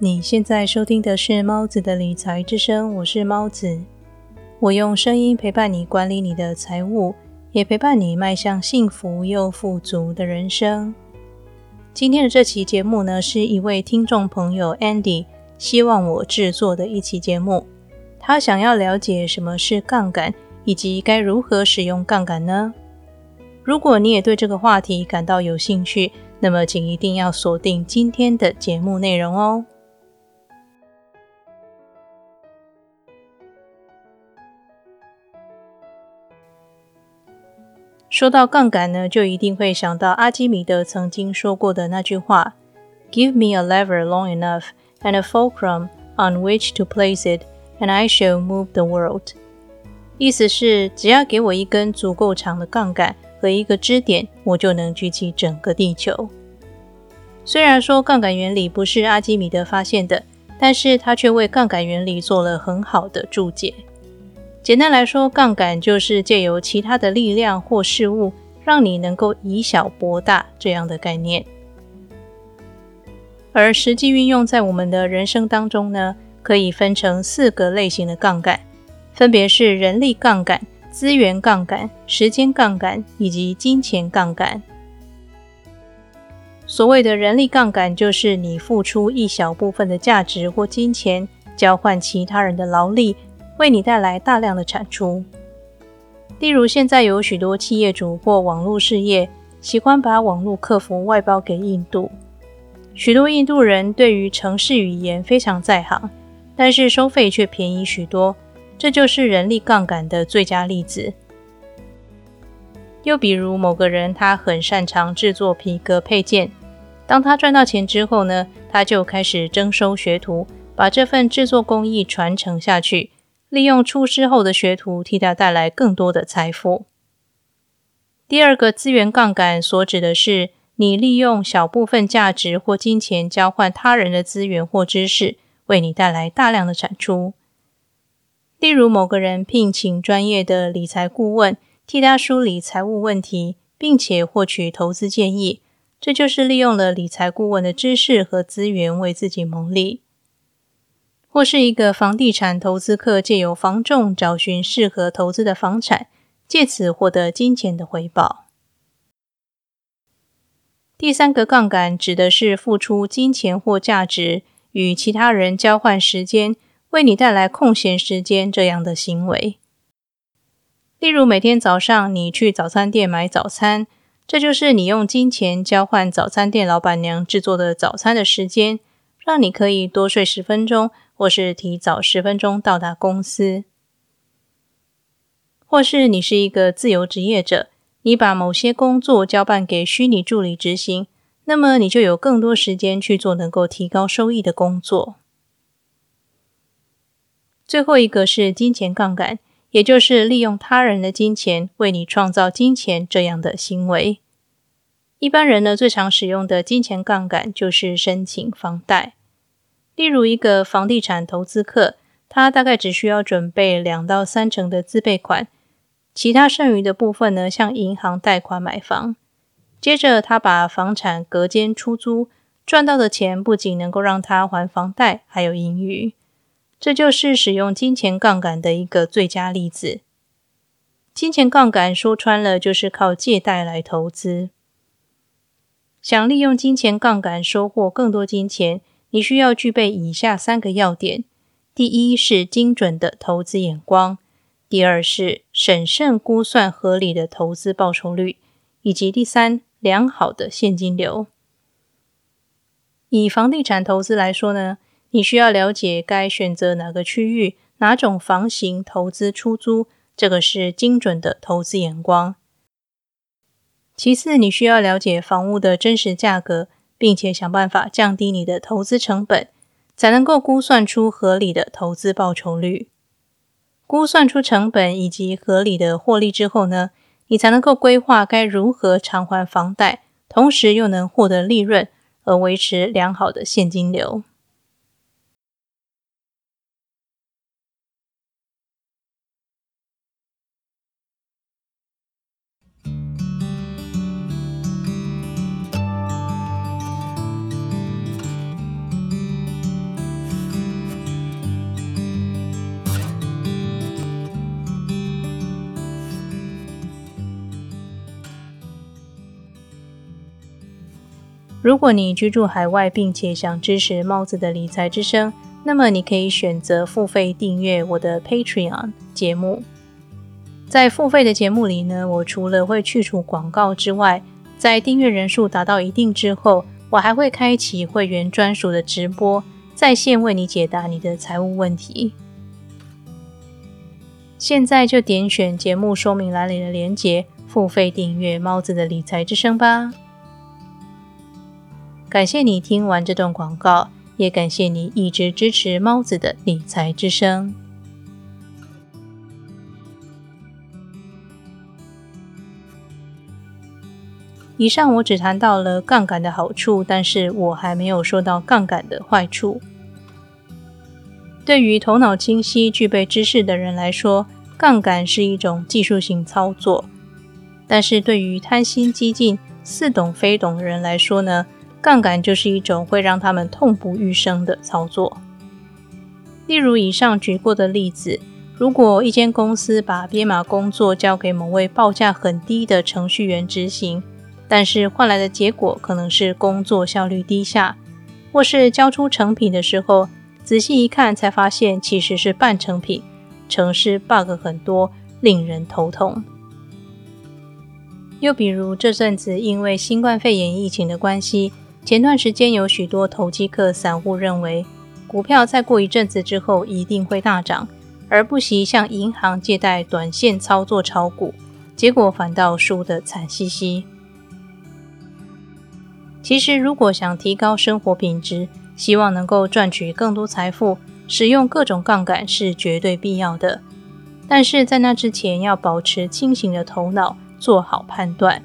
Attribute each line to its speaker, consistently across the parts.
Speaker 1: 你现在收听的是猫子的理财之声，我是猫子。我用声音陪伴你管理你的财务，也陪伴你迈向幸福又富足的人生。今天的这期节目呢，是一位听众朋友 Andy 希望我制作的一期节目。他想要了解什么是杠杆，以及该如何使用杠杆呢？如果你也对这个话题感到有兴趣，那么请一定要锁定今天的节目内容哦。说到杠杆呢，就一定会想到阿基米德曾经说过的那句话：“Give me a lever long enough and a fulcrum on which to place it, and I shall move the world。”意思是，只要给我一根足够长的杠杆和一个支点，我就能举起整个地球。虽然说杠杆原理不是阿基米德发现的，但是他却为杠杆原理做了很好的注解。简单来说，杠杆就是借由其他的力量或事物，让你能够以小博大这样的概念。而实际运用在我们的人生当中呢，可以分成四个类型的杠杆，分别是人力杠杆、资源杠杆、时间杠杆以及金钱杠杆。所谓的人力杠杆，就是你付出一小部分的价值或金钱，交换其他人的劳力。为你带来大量的产出。例如，现在有许多企业主或网络事业喜欢把网络客服外包给印度。许多印度人对于城市语言非常在行，但是收费却便宜许多，这就是人力杠杆的最佳例子。又比如，某个人他很擅长制作皮革配件，当他赚到钱之后呢，他就开始征收学徒，把这份制作工艺传承下去。利用出师后的学徒替他带来更多的财富。第二个资源杠杆所指的是你利用小部分价值或金钱交换他人的资源或知识，为你带来大量的产出。例如，某个人聘请专业的理财顾问替他梳理财务问题，并且获取投资建议，这就是利用了理财顾问的知识和资源为自己谋利。或是一个房地产投资客借由房仲找寻适合投资的房产，借此获得金钱的回报。第三个杠杆指的是付出金钱或价值与其他人交换时间，为你带来空闲时间这样的行为。例如，每天早上你去早餐店买早餐，这就是你用金钱交换早餐店老板娘制作的早餐的时间，让你可以多睡十分钟。或是提早十分钟到达公司，或是你是一个自由职业者，你把某些工作交办给虚拟助理执行，那么你就有更多时间去做能够提高收益的工作。最后一个是金钱杠杆，也就是利用他人的金钱为你创造金钱这样的行为。一般人呢最常使用的金钱杠杆就是申请房贷。例如，一个房地产投资客，他大概只需要准备两到三成的自备款，其他剩余的部分呢，向银行贷款买房。接着，他把房产隔间出租，赚到的钱不仅能够让他还房贷，还有盈余。这就是使用金钱杠杆的一个最佳例子。金钱杠杆说穿了，就是靠借贷来投资。想利用金钱杠杆收获更多金钱。你需要具备以下三个要点：第一是精准的投资眼光；第二是审慎估算合理的投资报酬率；以及第三，良好的现金流。以房地产投资来说呢，你需要了解该选择哪个区域、哪种房型投资出租，这个是精准的投资眼光。其次，你需要了解房屋的真实价格。并且想办法降低你的投资成本，才能够估算出合理的投资报酬率。估算出成本以及合理的获利之后呢，你才能够规划该如何偿还房贷，同时又能获得利润，而维持良好的现金流。如果你居住海外，并且想支持猫子的理财之声，那么你可以选择付费订阅我的 Patreon 节目。在付费的节目里呢，我除了会去除广告之外，在订阅人数达到一定之后，我还会开启会员专属的直播，在线为你解答你的财务问题。现在就点选节目说明栏里的链接，付费订阅猫子的理财之声吧。感谢你听完这段广告，也感谢你一直支持猫子的理财之声。以上我只谈到了杠杆的好处，但是我还没有说到杠杆的坏处。对于头脑清晰、具备知识的人来说，杠杆是一种技术性操作；但是对于贪心、激进、似懂非懂的人来说呢？杠杆就是一种会让他们痛不欲生的操作。例如以上举过的例子，如果一间公司把编码工作交给某位报价很低的程序员执行，但是换来的结果可能是工作效率低下，或是交出成品的时候，仔细一看才发现其实是半成品，程式 bug 很多，令人头痛。又比如这阵子因为新冠肺炎疫情的关系。前段时间有许多投机客散户认为，股票再过一阵子之后一定会大涨，而不惜向银行借贷短线操作炒股，结果反倒输得惨兮兮。其实，如果想提高生活品质，希望能够赚取更多财富，使用各种杠杆是绝对必要的。但是在那之前，要保持清醒的头脑，做好判断。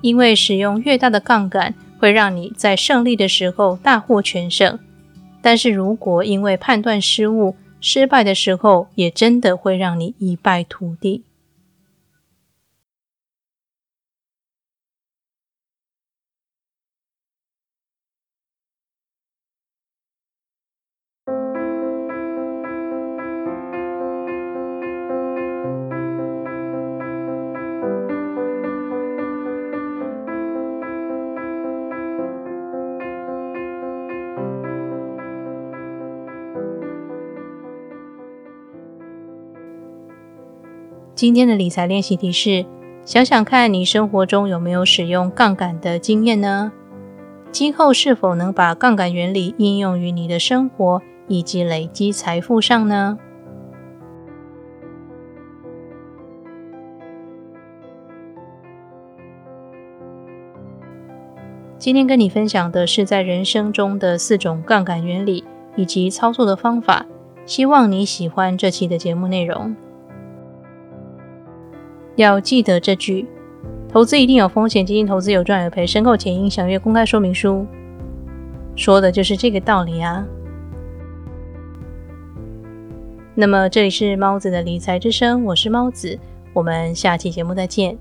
Speaker 1: 因为使用越大的杠杆，会让你在胜利的时候大获全胜；但是如果因为判断失误，失败的时候也真的会让你一败涂地。今天的理财练习题是：想想看你生活中有没有使用杠杆的经验呢？今后是否能把杠杆原理应用于你的生活以及累积财富上呢？今天跟你分享的是在人生中的四种杠杆原理以及操作的方法，希望你喜欢这期的节目内容。要记得这句：投资一定有风险，基金投资有赚有赔，申购前应详阅公开说明书。说的就是这个道理啊。那么这里是猫子的理财之声，我是猫子，我们下期节目再见。